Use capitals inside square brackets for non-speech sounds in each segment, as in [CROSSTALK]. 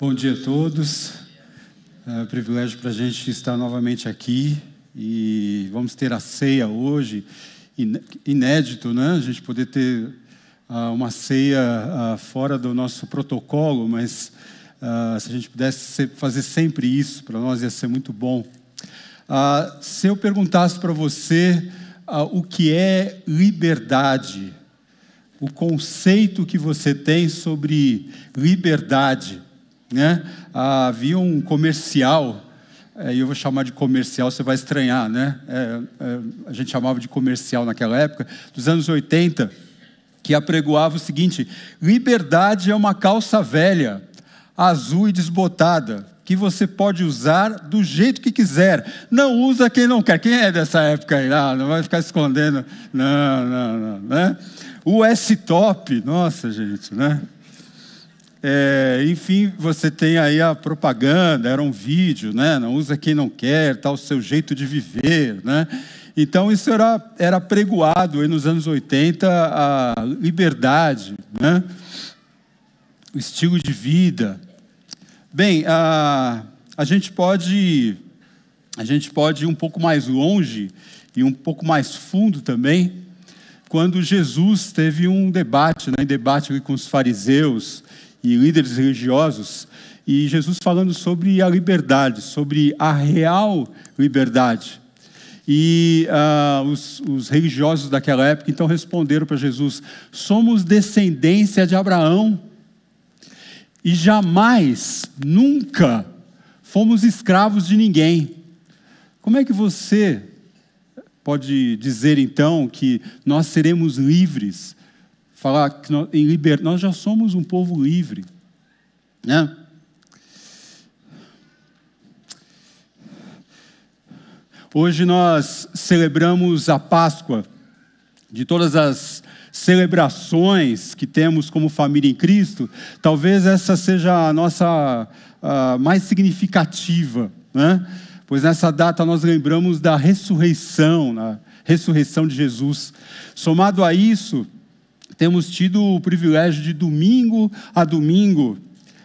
Bom dia a todos. É um privilégio para a gente estar novamente aqui e vamos ter a ceia hoje. Inédito, né? A gente poder ter uh, uma ceia uh, fora do nosso protocolo, mas uh, se a gente pudesse fazer sempre isso, para nós ia ser muito bom. se eu perguntasse para você o que é liberdade, o conceito que você tem sobre liberdade. Né? Ah, havia um comercial, é, e eu vou chamar de comercial, você vai estranhar, né? É, é, a gente chamava de comercial naquela época, dos anos 80, que apregoava o seguinte: liberdade é uma calça velha, azul e desbotada, que você pode usar do jeito que quiser. Não usa quem não quer. Quem é dessa época aí? Ah, não vai ficar escondendo. Não, não, não. Né? O S-Top, nossa gente, né? É, enfim, você tem aí a propaganda, era um vídeo, né? Não usa quem não quer, tal, tá o seu jeito de viver, né? Então, isso era, era pregoado aí nos anos 80, a liberdade, né? o estilo de vida. Bem, a, a, gente pode, a gente pode ir um pouco mais longe e um pouco mais fundo também, quando Jesus teve um debate, né, debate com os fariseus e líderes religiosos, e Jesus falando sobre a liberdade, sobre a real liberdade. E uh, os, os, religiosos daquela época então responderam para Jesus: somos descendência de Abraão e jamais, nunca fomos escravos de ninguém. Como é que você pode dizer então que nós seremos livres, falar que nós, em liberdade, nós já somos um povo livre, né? Hoje nós celebramos a Páscoa, de todas as celebrações que temos como família em Cristo, talvez essa seja a nossa a mais significativa, né? pois nessa data nós lembramos da ressurreição, na ressurreição de Jesus. Somado a isso, temos tido o privilégio de domingo a domingo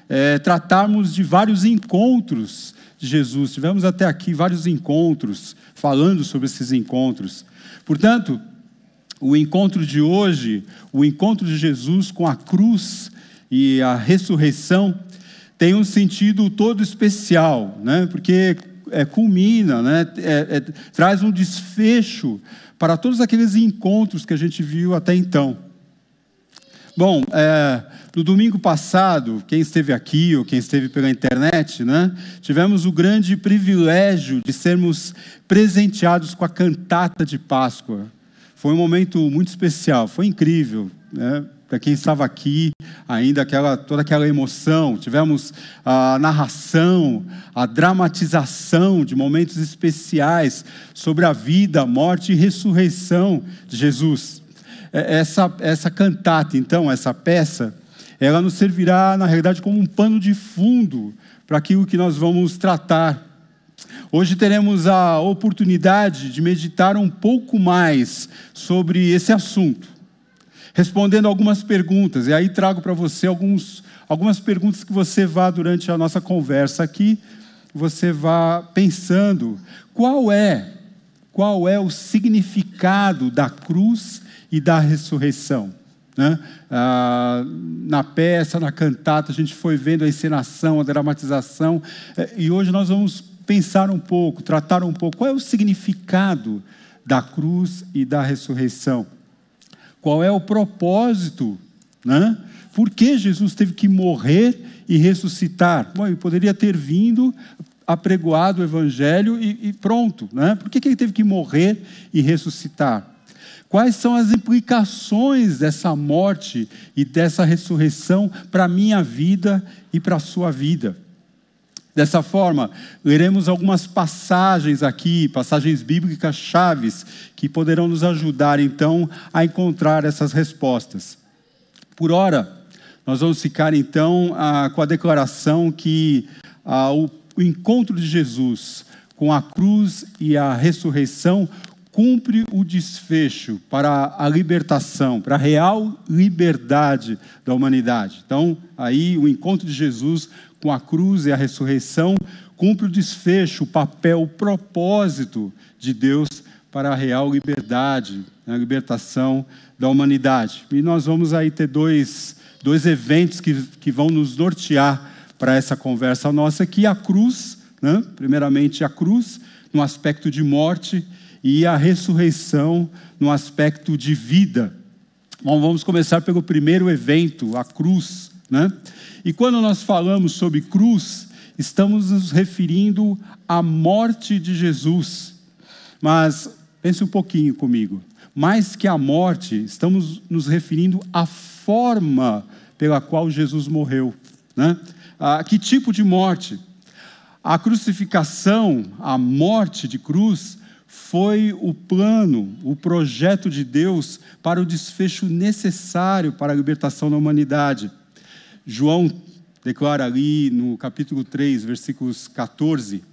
é, tratarmos de vários encontros de Jesus. Tivemos até aqui vários encontros, falando sobre esses encontros. Portanto, o encontro de hoje, o encontro de Jesus com a cruz e a ressurreição, tem um sentido todo especial, né? porque é, culmina, né? É, é, traz um desfecho para todos aqueles encontros que a gente viu até então. Bom, é, no domingo passado, quem esteve aqui ou quem esteve pela internet, né, tivemos o grande privilégio de sermos presenteados com a cantata de Páscoa. Foi um momento muito especial, foi incrível. Né? para quem estava aqui, ainda aquela, toda aquela emoção. Tivemos a narração, a dramatização de momentos especiais sobre a vida, morte e ressurreição de Jesus. É, essa, essa cantata, então, essa peça, ela nos servirá, na realidade, como um pano de fundo para aquilo que nós vamos tratar. Hoje teremos a oportunidade de meditar um pouco mais sobre esse assunto respondendo algumas perguntas. E aí trago para você alguns, algumas perguntas que você vá, durante a nossa conversa aqui, você vá pensando qual é, qual é o significado da cruz e da ressurreição. Né? Ah, na peça, na cantata, a gente foi vendo a encenação, a dramatização, eh, e hoje nós vamos pensar um pouco, tratar um pouco qual é o significado da cruz e da ressurreição. Qual é o propósito? Né? Por que Jesus teve que morrer e ressuscitar? Bom, ele poderia ter vindo, apregoado o evangelho e, e pronto. Né? Por que, que ele teve que morrer e ressuscitar? Quais são as implicações dessa morte e dessa ressurreição para a minha vida e para a sua vida? Dessa forma, leremos algumas passagens aqui, passagens bíblicas chaves, que poderão nos ajudar então a encontrar essas respostas. Por ora, nós vamos ficar então com a declaração que o encontro de Jesus com a cruz e a ressurreição cumpre o desfecho para a libertação, para a real liberdade da humanidade. Então, aí o encontro de Jesus com a cruz e a ressurreição cumpre o desfecho, o papel, o propósito de Deus para a real liberdade, a libertação da humanidade. E nós vamos aí ter dois, dois eventos que, que vão nos nortear para essa conversa nossa aqui: a cruz, né? primeiramente a cruz, no aspecto de morte, e a ressurreição no aspecto de vida. Bom, vamos começar pelo primeiro evento, a cruz. Né? E quando nós falamos sobre cruz, estamos nos referindo à morte de Jesus. Mas pense um pouquinho comigo. Mais que a morte, estamos nos referindo à forma pela qual Jesus morreu. Né? Ah, que tipo de morte? A crucificação, a morte de cruz, foi o plano, o projeto de Deus para o desfecho necessário para a libertação da humanidade. João declara ali no capítulo 3, versículos 14: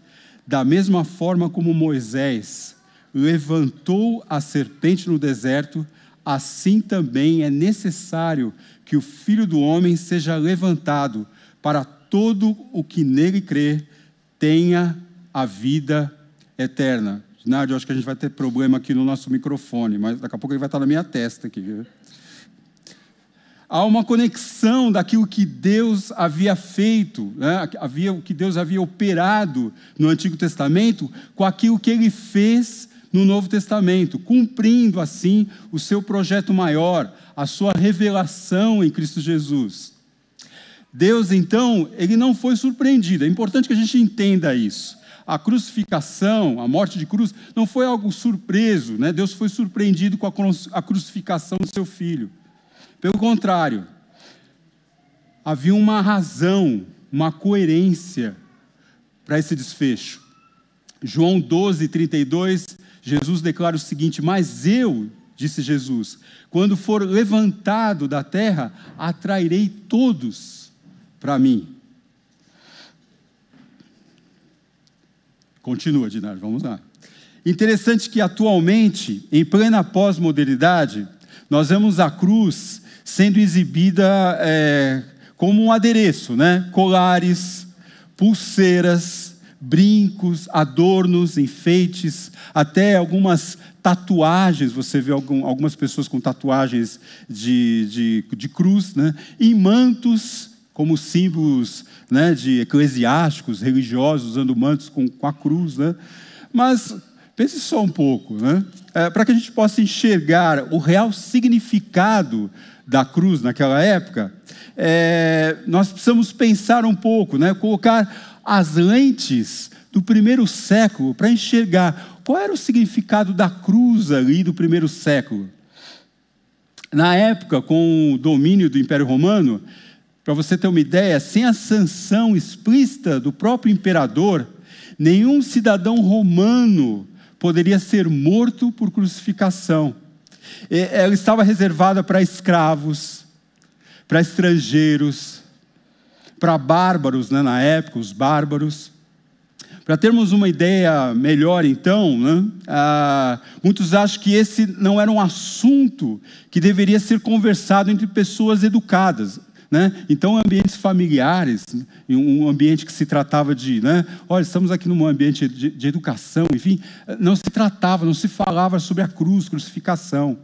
Da mesma forma como Moisés levantou a serpente no deserto, assim também é necessário que o filho do homem seja levantado, para todo o que nele crê tenha a vida eterna. Nádio, acho que a gente vai ter problema aqui no nosso microfone, mas daqui a pouco ele vai estar na minha testa aqui. Há uma conexão daquilo que Deus havia feito, né? havia, o que Deus havia operado no Antigo Testamento, com aquilo que ele fez no Novo Testamento, cumprindo assim o seu projeto maior, a sua revelação em Cristo Jesus. Deus, então, ele não foi surpreendido, é importante que a gente entenda isso a crucificação, a morte de cruz, não foi algo surpreso, né? Deus foi surpreendido com a crucificação do seu filho. Pelo contrário, havia uma razão, uma coerência para esse desfecho. João 12, 32, Jesus declara o seguinte: Mas eu, disse Jesus, quando for levantado da terra, atrairei todos para mim. Continua, Dinar, vamos lá. Interessante que atualmente, em plena pós-modernidade, nós vemos a cruz sendo exibida é, como um adereço, né? Colares, pulseiras, brincos, adornos, enfeites, até algumas tatuagens. Você vê algum, algumas pessoas com tatuagens de, de, de cruz, né? E mantos como símbolos né, de eclesiásticos, religiosos, usando mantos com, com a cruz. Né? Mas pense só um pouco, né? É, para que a gente possa enxergar o real significado da cruz naquela época, é, nós precisamos pensar um pouco, né? colocar as lentes do primeiro século para enxergar qual era o significado da cruz ali do primeiro século. Na época, com o domínio do Império Romano, para você ter uma ideia, sem a sanção explícita do próprio imperador, nenhum cidadão romano poderia ser morto por crucificação. Ela estava reservada para escravos, para estrangeiros, para bárbaros né, na época, os bárbaros. Para termos uma ideia melhor, então, né, ah, muitos acham que esse não era um assunto que deveria ser conversado entre pessoas educadas. Né? Então, ambientes familiares, um ambiente que se tratava de, né? olha, estamos aqui num ambiente de, de educação, enfim, não se tratava, não se falava sobre a cruz, crucificação.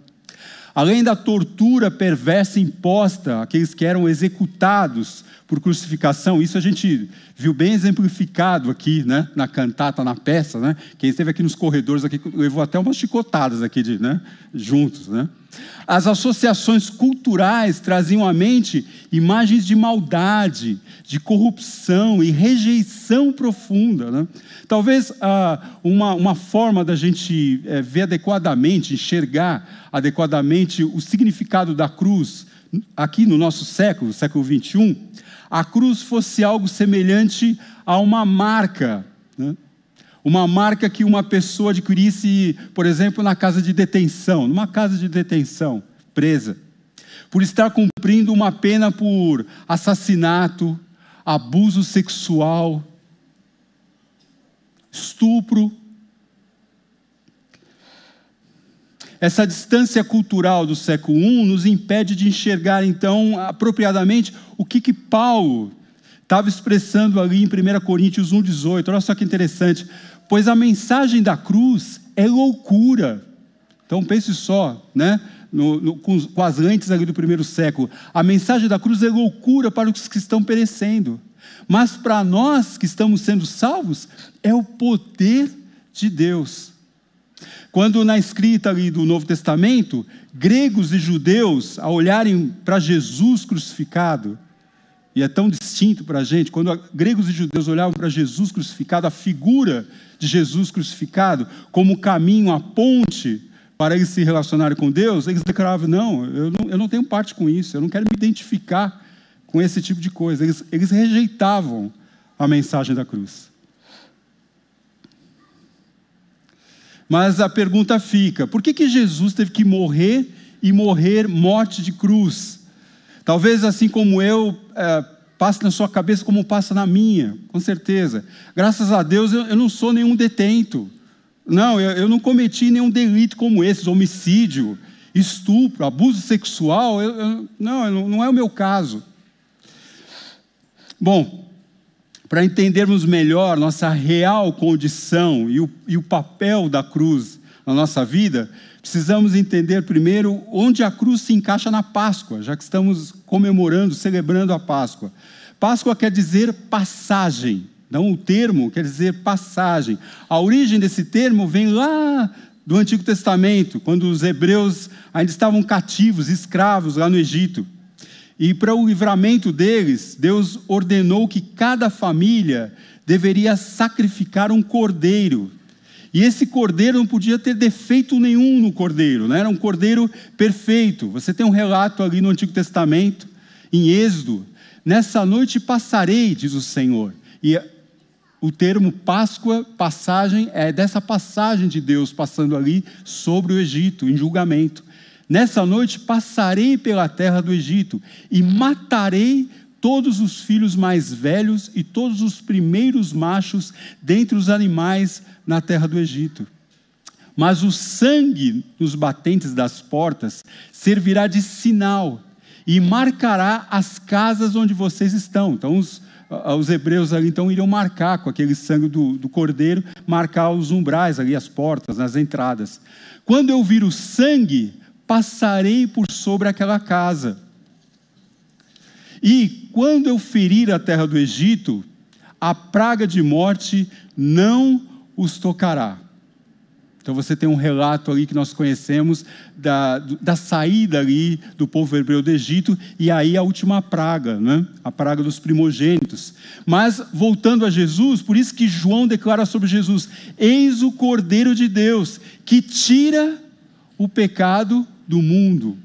Além da tortura perversa imposta àqueles que eram executados por crucificação, isso a gente viu bem exemplificado aqui, né, na cantata, na peça, né? Quem esteve aqui nos corredores aqui levou até umas chicotadas aqui de, né, juntos, né? As associações culturais traziam à mente imagens de maldade, de corrupção e rejeição profunda. Né? Talvez ah, uma, uma forma da gente é, ver adequadamente, enxergar adequadamente o significado da cruz aqui no nosso século, século 21, a cruz fosse algo semelhante a uma marca. Uma marca que uma pessoa adquirisse, por exemplo, na casa de detenção, numa casa de detenção, presa, por estar cumprindo uma pena por assassinato, abuso sexual, estupro. Essa distância cultural do século I nos impede de enxergar, então, apropriadamente, o que, que Paulo estava expressando ali em 1 Coríntios 1,18. Olha só que interessante. Pois a mensagem da cruz é loucura. Então pense só, né? No, no, com, com as lentes ali do primeiro século. A mensagem da cruz é loucura para os que estão perecendo. Mas para nós que estamos sendo salvos, é o poder de Deus. Quando na escrita ali do Novo Testamento, gregos e judeus, ao olharem para Jesus crucificado, e é tão distinto para a gente, quando gregos e judeus olhavam para Jesus crucificado, a figura de Jesus crucificado, como caminho, a ponte para eles se relacionarem com Deus, eles declaravam: não eu, não, eu não tenho parte com isso, eu não quero me identificar com esse tipo de coisa. Eles, eles rejeitavam a mensagem da cruz. Mas a pergunta fica: por que, que Jesus teve que morrer e morrer morte de cruz? Talvez assim como eu, é, passe na sua cabeça como passa na minha, com certeza. Graças a Deus eu, eu não sou nenhum detento. Não, eu, eu, não cometi nenhum delito como esses, homicídio, estupro, abuso sexual. Eu, não, não é o meu caso. Bom, para entendermos melhor nossa real condição e o, e o papel da cruz na nossa vida, precisamos entender primeiro onde a cruz se encaixa na Páscoa, já que estamos comemorando, celebrando a Páscoa. Páscoa quer dizer passagem, então o termo quer dizer passagem. A origem desse termo vem lá do Antigo Testamento, quando os hebreus ainda estavam cativos, escravos lá no Egito. E para o livramento deles, Deus ordenou que cada família deveria sacrificar um cordeiro. E esse cordeiro não podia ter defeito nenhum no cordeiro, né? era um cordeiro perfeito. Você tem um relato ali no Antigo Testamento, em Êxodo. Nessa noite passarei, diz o Senhor. E o termo Páscoa, passagem, é dessa passagem de Deus passando ali sobre o Egito, em julgamento. Nessa noite passarei pela terra do Egito e matarei todos os filhos mais velhos e todos os primeiros machos dentre os animais na terra do Egito. Mas o sangue nos batentes das portas servirá de sinal e marcará as casas onde vocês estão. Então, os, os hebreus ali então iriam marcar com aquele sangue do, do cordeiro, marcar os umbrais ali, as portas, nas entradas. Quando eu vir o sangue, passarei por sobre aquela casa. E quando eu ferir a terra do Egito, a praga de morte não os tocará. Então você tem um relato ali que nós conhecemos da, da saída ali do povo hebreu do Egito e aí a última praga, né? a praga dos primogênitos. Mas voltando a Jesus, por isso que João declara sobre Jesus: Eis o Cordeiro de Deus que tira o pecado do mundo.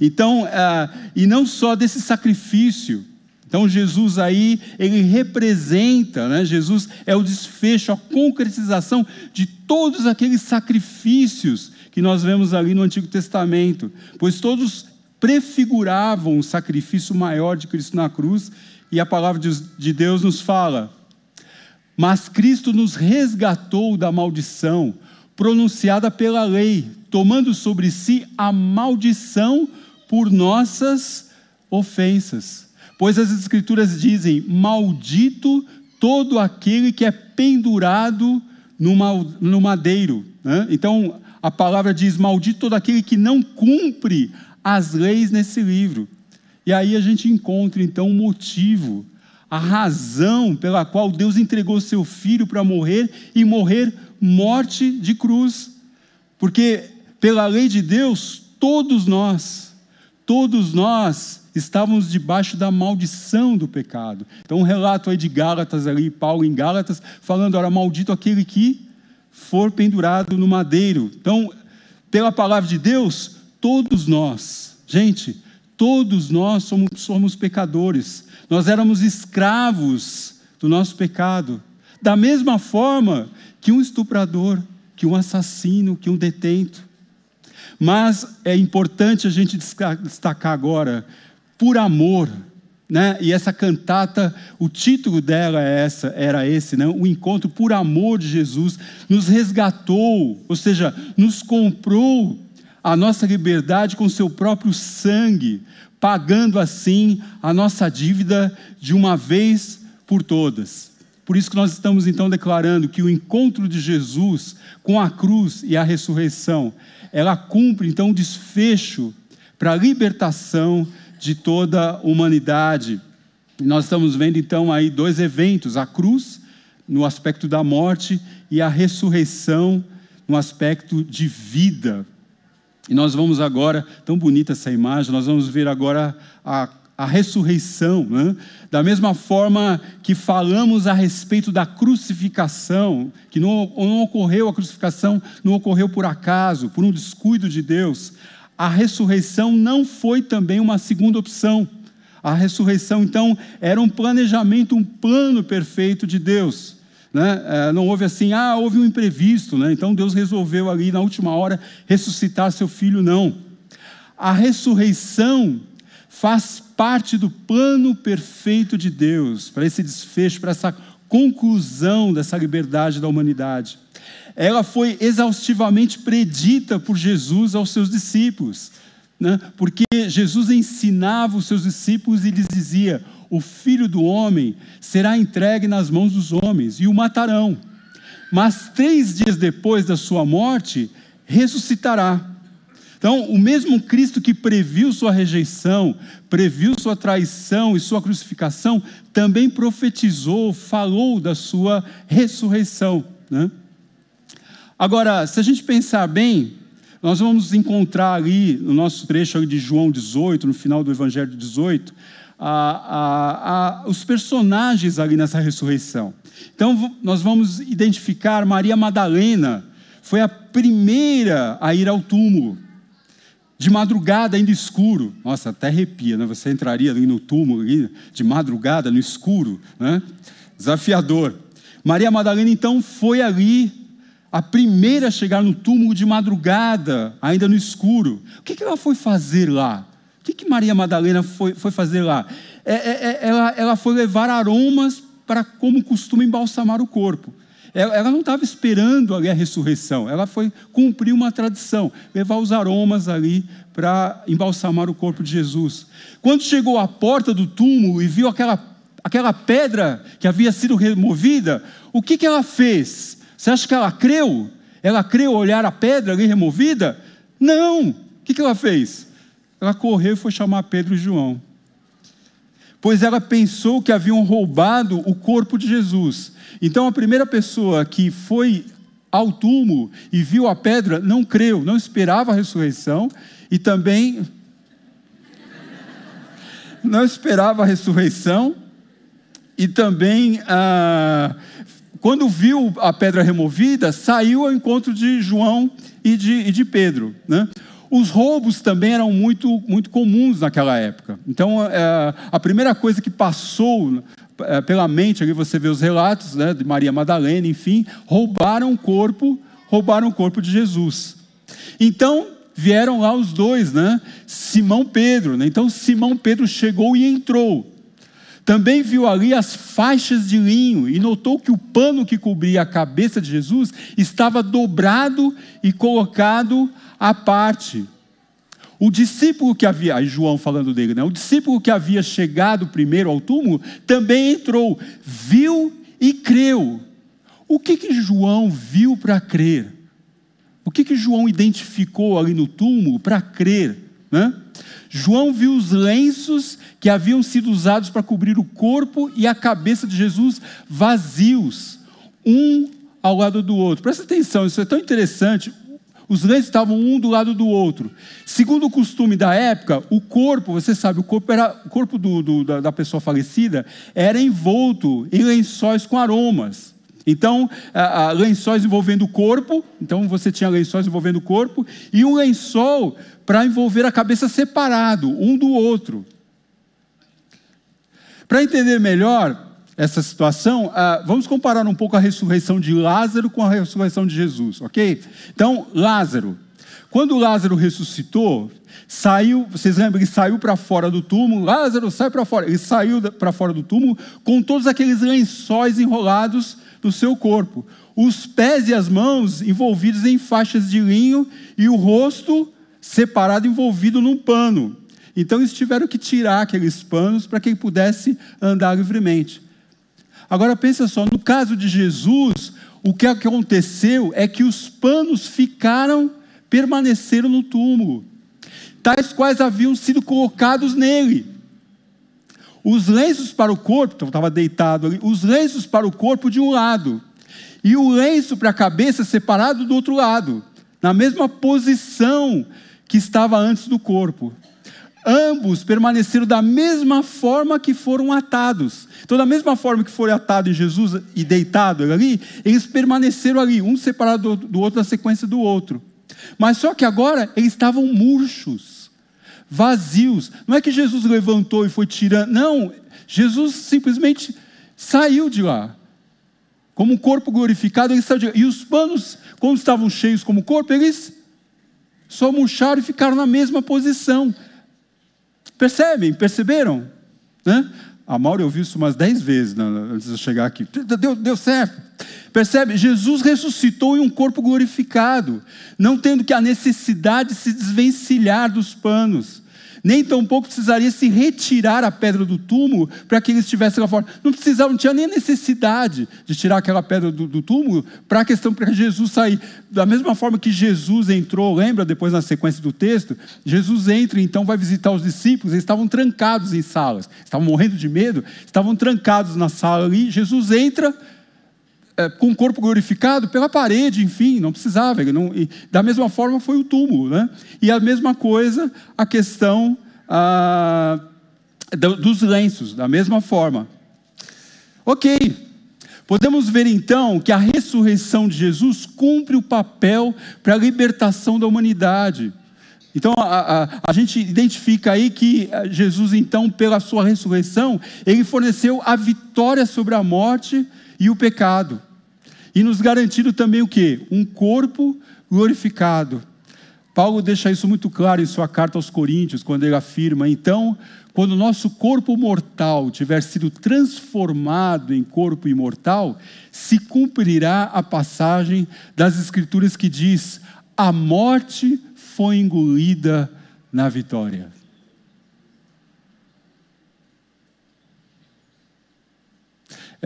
Então, ah, e não só desse sacrifício. Então, Jesus aí, ele representa, né? Jesus é o desfecho, a concretização de todos aqueles sacrifícios que nós vemos ali no Antigo Testamento, pois todos prefiguravam o sacrifício maior de Cristo na cruz, e a palavra de Deus nos fala: Mas Cristo nos resgatou da maldição pronunciada pela lei, tomando sobre si a maldição por nossas ofensas. Pois as Escrituras dizem: Maldito todo aquele que é pendurado no madeiro. Né? Então, a palavra diz: Maldito todo aquele que não cumpre as leis nesse livro. E aí a gente encontra então o um motivo, a razão pela qual Deus entregou seu filho para morrer e morrer morte de cruz. Porque pela lei de Deus, todos nós, todos nós estávamos debaixo da maldição do pecado. Então, um relato aí de Gálatas ali, Paulo em Gálatas, falando, ora, maldito aquele que for pendurado no madeiro. Então, pela palavra de Deus, todos nós, gente, todos nós somos, somos pecadores. Nós éramos escravos do nosso pecado. Da mesma forma que um estuprador, que um assassino, que um detento. Mas é importante a gente destacar agora, por amor, né? E essa cantata, o título dela é essa, era esse, né? O encontro por amor de Jesus nos resgatou, ou seja, nos comprou a nossa liberdade com seu próprio sangue, pagando assim a nossa dívida de uma vez por todas. Por isso que nós estamos então declarando que o encontro de Jesus com a cruz e a ressurreição, ela cumpre então o desfecho para a libertação de toda a humanidade. Nós estamos vendo então aí dois eventos: a cruz no aspecto da morte e a ressurreição no aspecto de vida. E nós vamos agora, tão bonita essa imagem, nós vamos ver agora a, a ressurreição, né? da mesma forma que falamos a respeito da crucificação, que não, não ocorreu a crucificação, não ocorreu por acaso, por um descuido de Deus. A ressurreição não foi também uma segunda opção. A ressurreição, então, era um planejamento, um plano perfeito de Deus. Né? É, não houve assim, ah, houve um imprevisto, né? então Deus resolveu ali na última hora ressuscitar seu filho, não. A ressurreição faz parte do plano perfeito de Deus para esse desfecho, para essa conclusão dessa liberdade da humanidade. Ela foi exaustivamente predita por Jesus aos seus discípulos, né? porque Jesus ensinava os seus discípulos e lhes dizia: o filho do homem será entregue nas mãos dos homens e o matarão. Mas três dias depois da sua morte, ressuscitará. Então, o mesmo Cristo que previu sua rejeição, previu sua traição e sua crucificação, também profetizou, falou da sua ressurreição. Né? Agora, se a gente pensar bem, nós vamos encontrar ali no nosso trecho de João 18, no final do Evangelho 18, a, a, a, os personagens ali nessa ressurreição. Então, nós vamos identificar Maria Madalena, foi a primeira a ir ao túmulo, de madrugada, ainda escuro. Nossa, até arrepia, né? Você entraria ali no túmulo, ali, de madrugada, no escuro, né? Desafiador. Maria Madalena, então, foi ali a primeira a chegar no túmulo de madrugada, ainda no escuro. O que ela foi fazer lá? que, que Maria Madalena foi, foi fazer lá? É, é, é, ela, ela foi levar aromas para, como costuma, embalsamar o corpo. Ela, não estava esperando ali a ressurreição, ela foi cumprir uma tradição, levar os aromas ali para embalsamar o corpo de Jesus. Quando chegou à porta do túmulo e viu aquela, aquela pedra que havia sido removida, o que, que ela fez? Você acha que ela creu? Ela creu olhar a pedra ali removida? Não! O que, que ela fez? Ela correu e foi chamar Pedro e João. Pois ela pensou que haviam roubado o corpo de Jesus. Então a primeira pessoa que foi ao túmulo e viu a pedra não creu, não esperava a ressurreição e também [LAUGHS] não esperava a ressurreição e também ah, quando viu a pedra removida saiu ao encontro de João e de, e de Pedro, né? Os roubos também eram muito, muito comuns naquela época. Então, é, a primeira coisa que passou é, pela mente, ali você vê os relatos né, de Maria Madalena, enfim, roubaram o corpo, roubaram o corpo de Jesus. Então, vieram lá os dois, né? Simão Pedro. Né? Então, Simão Pedro chegou e entrou. Também viu ali as faixas de linho e notou que o pano que cobria a cabeça de Jesus estava dobrado e colocado à parte. O discípulo que havia, aí João falando dele, né? O discípulo que havia chegado primeiro ao túmulo também entrou, viu e creu. O que que João viu para crer? O que que João identificou ali no túmulo para crer, né? João viu os lenços que haviam sido usados para cobrir o corpo e a cabeça de Jesus vazios, um ao lado do outro. Presta atenção, isso é tão interessante. Os lenços estavam um do lado do outro. Segundo o costume da época, o corpo, você sabe, o corpo, era, o corpo do, do, da, da pessoa falecida era envolto em lençóis com aromas. Então, a, a, lençóis envolvendo o corpo, então você tinha lençóis envolvendo o corpo, e um lençol para envolver a cabeça separado, um do outro. Para entender melhor essa situação, ah, vamos comparar um pouco a ressurreição de Lázaro com a ressurreição de Jesus, ok? Então, Lázaro. Quando Lázaro ressuscitou, saiu, vocês lembram, ele saiu para fora do túmulo, Lázaro sai para fora, ele saiu para fora do túmulo com todos aqueles lençóis enrolados no seu corpo, os pés e as mãos envolvidos em faixas de linho e o rosto separado, envolvido num pano. Então eles tiveram que tirar aqueles panos para que ele pudesse andar livremente. Agora pensa só, no caso de Jesus, o que aconteceu é que os panos ficaram, permaneceram no túmulo, tais quais haviam sido colocados nele. Os lenços para o corpo, então estava deitado ali, os lenços para o corpo de um lado, e o lenço para a cabeça separado do outro lado, na mesma posição que estava antes do corpo ambos permaneceram da mesma forma que foram atados. Então, da mesma forma que foram atados em Jesus e deitado ali, eles permaneceram ali, um separado do outro na sequência do outro. Mas só que agora eles estavam murchos, vazios. Não é que Jesus levantou e foi tirando, não. Jesus simplesmente saiu de lá. Como um corpo glorificado, ele saiu de lá. E os panos, quando estavam cheios como corpo, eles só murcharam e ficaram na mesma posição. Percebem? Perceberam? Né? A Mauro ouviu isso umas dez vezes né, antes de chegar aqui. Deu, deu certo. Percebe? Jesus ressuscitou em um corpo glorificado, não tendo que a necessidade de se desvencilhar dos panos nem tampouco precisaria se retirar a pedra do túmulo para que ele estivesse lá fora. Não precisava, não tinha nem necessidade de tirar aquela pedra do, do túmulo para a questão para Jesus sair. Da mesma forma que Jesus entrou, lembra depois na sequência do texto? Jesus entra então vai visitar os discípulos, eles estavam trancados em salas, estavam morrendo de medo, estavam trancados na sala ali. Jesus entra é, com o corpo glorificado pela parede, enfim, não precisava. Não, e, da mesma forma foi o túmulo. Né? E a mesma coisa a questão ah, dos lenços, da mesma forma. Ok, podemos ver então que a ressurreição de Jesus cumpre o papel para a libertação da humanidade. Então a, a, a, gente identifica aí que eh, Jesus, então, pela sua ressurreição, ele forneceu a vitória sobre a morte e o pecado. E nos garantindo também o que? Um corpo glorificado. Paulo deixa isso muito claro em sua carta aos Coríntios, quando ele afirma: então, quando o nosso corpo mortal tiver sido transformado em corpo imortal, se cumprirá a passagem das Escrituras que diz: a morte foi engolida na vitória.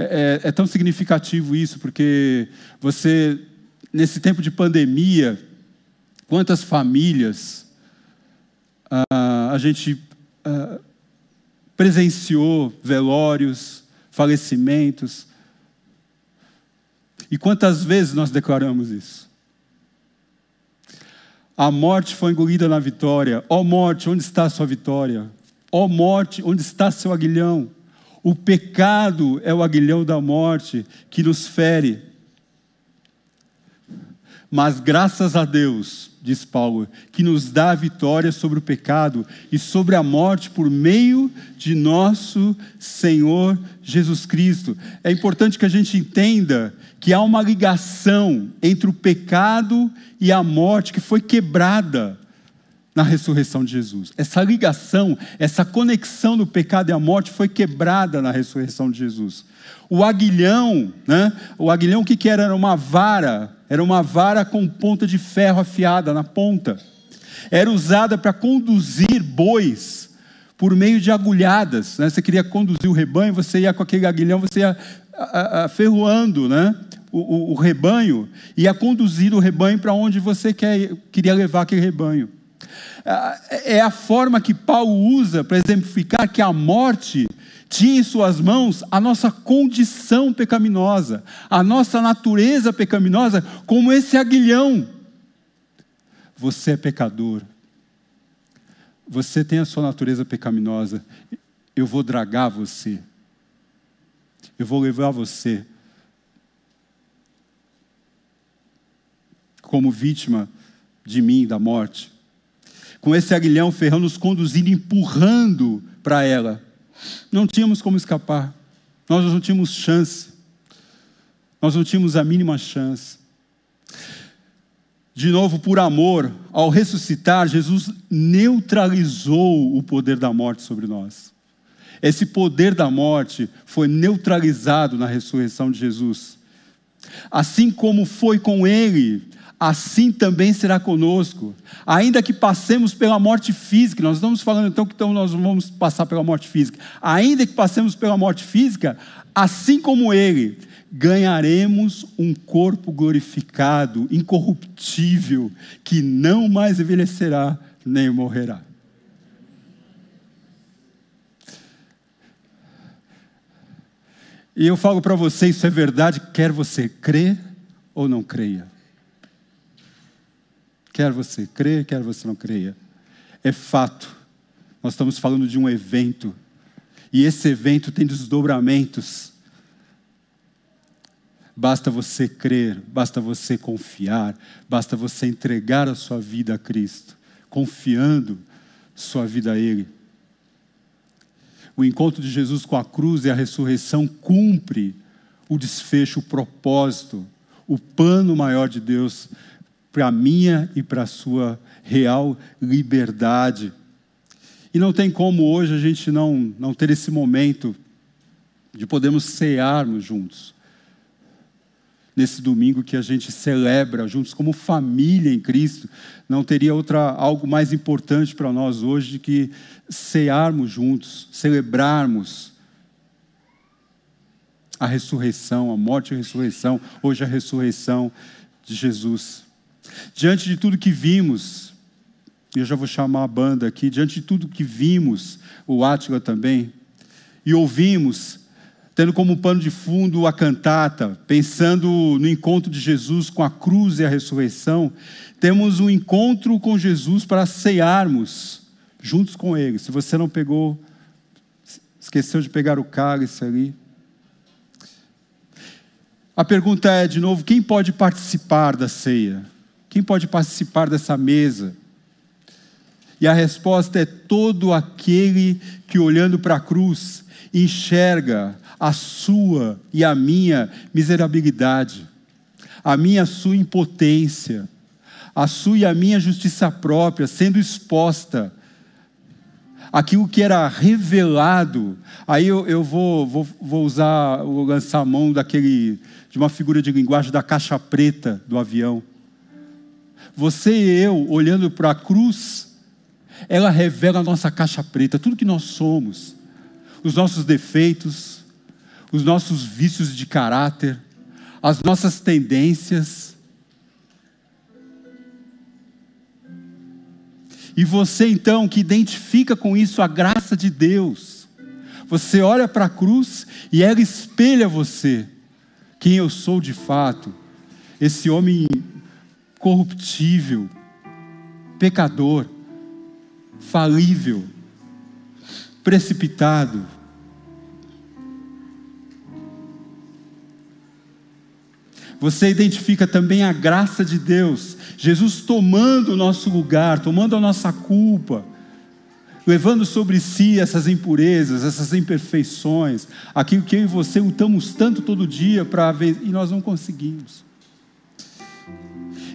É, é, é tão significativo isso, porque você, nesse tempo de pandemia, quantas famílias ah, a gente ah, presenciou velórios, falecimentos, e quantas vezes nós declaramos isso? A morte foi engolida na vitória. Ó oh, morte, onde está a sua vitória? Ó oh, morte, onde está seu aguilhão? O pecado é o aguilhão da morte que nos fere. Mas graças a Deus, diz Paulo, que nos dá a vitória sobre o pecado e sobre a morte por meio de nosso Senhor Jesus Cristo. É importante que a gente entenda que há uma ligação entre o pecado e a morte que foi quebrada na ressurreição de Jesus. Essa ligação, essa conexão do pecado e a morte foi quebrada na ressurreição de Jesus. O aguilhão, né? O aguilhão o que, que era? Era uma vara, era uma vara com ponta de ferro afiada na ponta. Era usada para conduzir bois por meio de agulhadas. Né? Você queria conduzir o rebanho, você ia com aquele aguilhão, você ia ferroando, né? O, o, o, rebanho, ia conduzir o rebanho para onde você quer, queria levar aquele rebanho. É a forma que Paulo usa para exemplificar que a morte tinha em suas mãos a nossa condição pecaminosa, a nossa natureza pecaminosa, como esse aguilhão. Você é pecador. Você tem a sua natureza pecaminosa. Eu vou dragar você. Eu vou levar você como vítima de mim, da morte com esse aguilhão ferrão nos conduzindo, empurrando para ela. Não tínhamos como escapar. Nós não tínhamos chance. Nós não tínhamos a mínima chance. De novo, por amor, ao ressuscitar, Jesus neutralizou o poder da morte sobre nós. Esse poder da morte foi neutralizado na ressurreição de Jesus. Assim como foi com ele assim também será conosco. Ainda que passemos pela morte física, nós estamos falando então que então nós vamos passar pela morte física. Ainda que passemos pela morte física, assim como ele, ganharemos um corpo glorificado, incorruptível, que não mais envelhecerá nem morrerá. E eu falo para você, isso é verdade, quer você crê ou não creia. Quer você crê, quer você não creia. É fato. Nós estamos falando de um evento. E esse evento tem desdobramentos. Basta você crer, basta você confiar, basta você entregar a sua vida a Cristo, confiando sua vida a Ele. O encontro de Jesus com a cruz e a ressurreição cumpre o desfecho, o propósito, o plano maior de Deus para a minha e para a sua real liberdade. E não tem como hoje a gente não, não ter esse momento de podermos cearmos juntos. Nesse domingo que a gente celebra juntos como família em Cristo, não teria outra algo mais importante para nós hoje que cearmos juntos, celebrarmos a ressurreição, a morte e a ressurreição, hoje a ressurreição de Jesus. Diante de tudo que vimos, eu já vou chamar a banda aqui, diante de tudo que vimos, o Átila também, e ouvimos, tendo como pano de fundo a cantata, pensando no encontro de Jesus com a cruz e a ressurreição, temos um encontro com Jesus para cearmos juntos com Ele. Se você não pegou, esqueceu de pegar o cálice ali. A pergunta é, de novo, quem pode participar da ceia? Quem pode participar dessa mesa? E a resposta é todo aquele que, olhando para a cruz, enxerga a sua e a minha miserabilidade, a minha a sua impotência, a sua e a minha justiça própria sendo exposta, aquilo que era revelado. Aí eu, eu vou, vou, vou usar, vou lançar a mão daquele, de uma figura de linguagem da caixa preta do avião. Você e eu, olhando para a cruz, ela revela a nossa caixa preta, tudo que nós somos, os nossos defeitos, os nossos vícios de caráter, as nossas tendências. E você então que identifica com isso a graça de Deus, você olha para a cruz e ela espelha você, quem eu sou de fato, esse homem corruptível, pecador, falível, precipitado. Você identifica também a graça de Deus, Jesus tomando o nosso lugar, tomando a nossa culpa, levando sobre si essas impurezas, essas imperfeições, aquilo que eu e você lutamos tanto todo dia para ver e nós não conseguimos.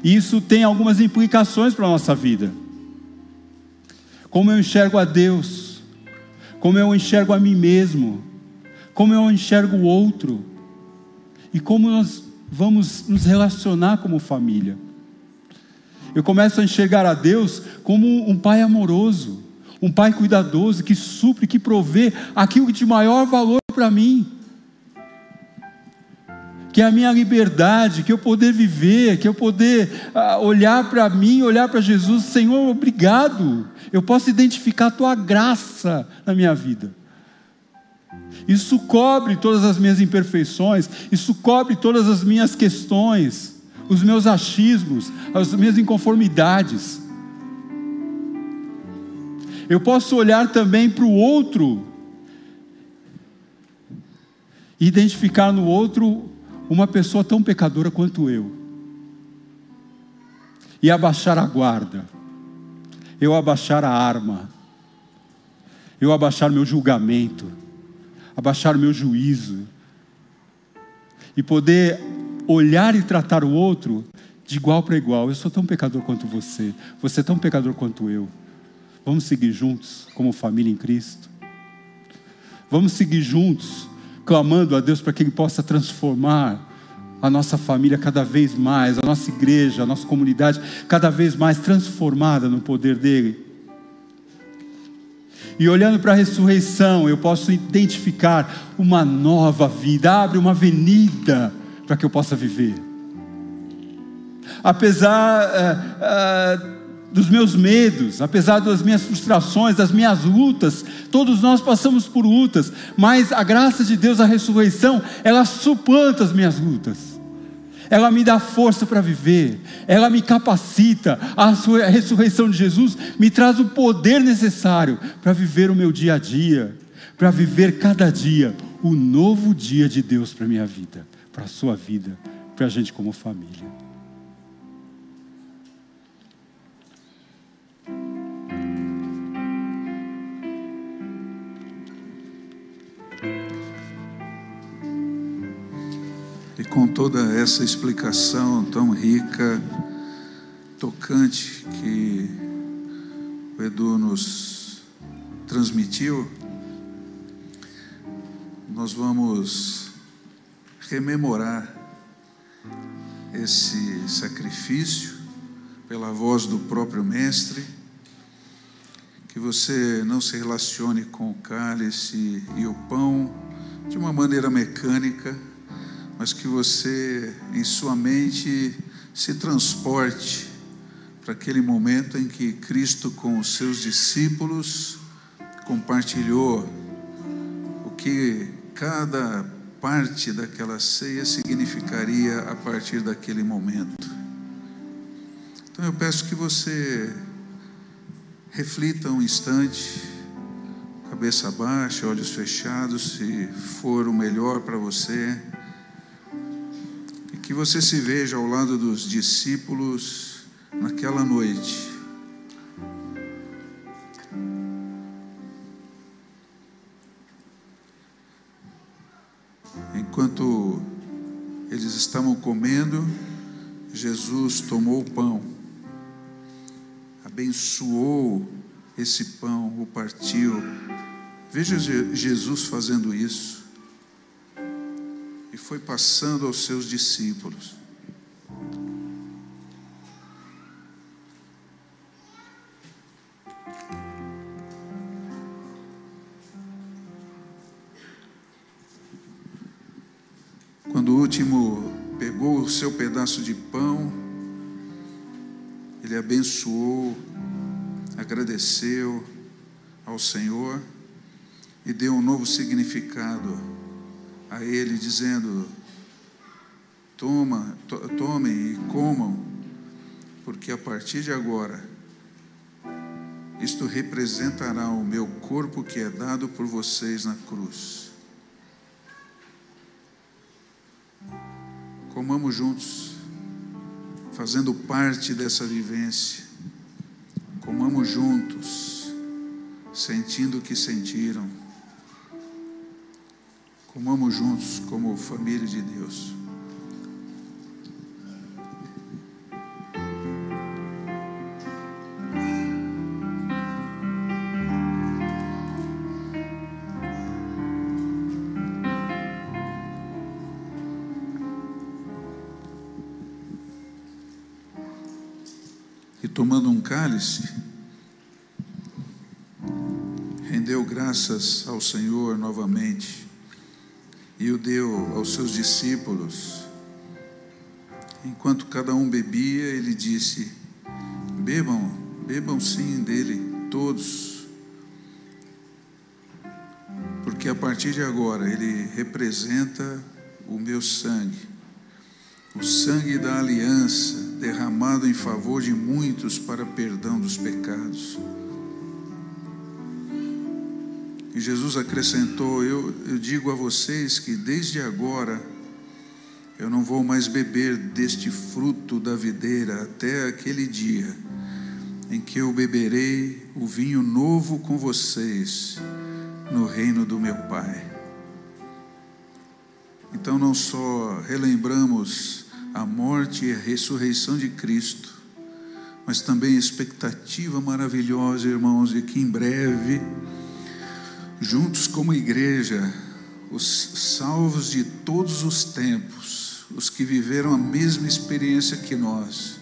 E isso tem algumas implicações para a nossa vida. Como eu enxergo a Deus, como eu enxergo a mim mesmo, como eu enxergo o outro, e como nós vamos nos relacionar como família. Eu começo a enxergar a Deus como um pai amoroso, um pai cuidadoso, que supre, que provê aquilo de maior valor para mim que é a minha liberdade, que eu poder viver, que eu poder uh, olhar para mim, olhar para Jesus, Senhor, obrigado. Eu posso identificar a tua graça na minha vida. Isso cobre todas as minhas imperfeições, isso cobre todas as minhas questões, os meus achismos, as minhas inconformidades. Eu posso olhar também para o outro e identificar no outro uma pessoa tão pecadora quanto eu e abaixar a guarda, eu abaixar a arma, eu abaixar meu julgamento, abaixar meu juízo e poder olhar e tratar o outro de igual para igual. Eu sou tão pecador quanto você, você é tão pecador quanto eu. Vamos seguir juntos como família em Cristo. Vamos seguir juntos clamando a Deus para que Ele possa transformar a nossa família cada vez mais, a nossa igreja, a nossa comunidade cada vez mais transformada no poder dele. E olhando para a ressurreição, eu posso identificar uma nova vida, abre uma avenida para que eu possa viver. Apesar é, é, dos meus medos, apesar das minhas frustrações, das minhas lutas, todos nós passamos por lutas, mas a graça de Deus, a ressurreição, ela suplanta as minhas lutas. Ela me dá força para viver, ela me capacita. A ressurreição de Jesus me traz o poder necessário para viver o meu dia a dia, para viver cada dia o novo dia de Deus para minha vida, para a sua vida, para a gente como família. Toda essa explicação tão rica, tocante que o Edu nos transmitiu, nós vamos rememorar esse sacrifício pela voz do próprio Mestre, que você não se relacione com o cálice e o pão de uma maneira mecânica, mas que você, em sua mente, se transporte para aquele momento em que Cristo, com os seus discípulos, compartilhou o que cada parte daquela ceia significaria a partir daquele momento. Então eu peço que você reflita um instante, cabeça baixa, olhos fechados, se for o melhor para você que você se veja ao lado dos discípulos naquela noite. Enquanto eles estavam comendo, Jesus tomou o pão, abençoou esse pão, o partiu. Veja Jesus fazendo isso e foi passando aos seus discípulos. Quando o último pegou o seu pedaço de pão, ele abençoou, agradeceu ao Senhor e deu um novo significado a ele, dizendo: Toma, to, tomem e comam, porque a partir de agora, isto representará o meu corpo que é dado por vocês na cruz. Comamos juntos, fazendo parte dessa vivência. Comamos juntos, sentindo o que sentiram Comamos juntos como família de Deus. E tomando um cálice, rendeu graças ao Senhor novamente e o deu aos seus discípulos. Enquanto cada um bebia, ele disse: Bebam, bebam sim dele, todos, porque a partir de agora ele representa o meu sangue, o sangue da aliança derramado em favor de muitos para perdão dos pecados. Jesus acrescentou: eu, eu digo a vocês que desde agora eu não vou mais beber deste fruto da videira até aquele dia em que eu beberei o vinho novo com vocês no reino do meu Pai. Então, não só relembramos a morte e a ressurreição de Cristo, mas também a expectativa maravilhosa, irmãos, de que em breve juntos como igreja, os salvos de todos os tempos, os que viveram a mesma experiência que nós,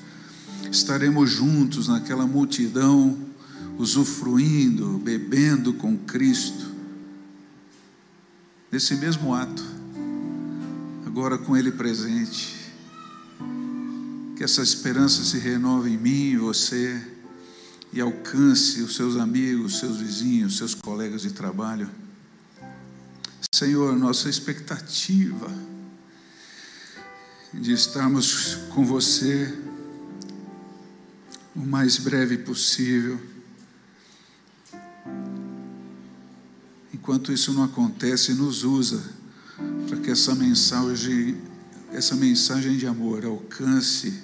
estaremos juntos naquela multidão, usufruindo, bebendo com Cristo, nesse mesmo ato, agora com Ele presente. Que essa esperança se renove em mim e você e alcance os seus amigos, seus vizinhos, seus colegas de trabalho. Senhor, nossa expectativa de estarmos com você o mais breve possível. Enquanto isso não acontece, nos usa para que essa mensagem, essa mensagem de amor alcance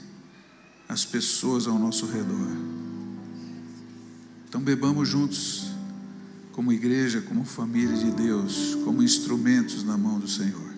as pessoas ao nosso redor. Então bebamos juntos, como igreja, como família de Deus, como instrumentos na mão do Senhor.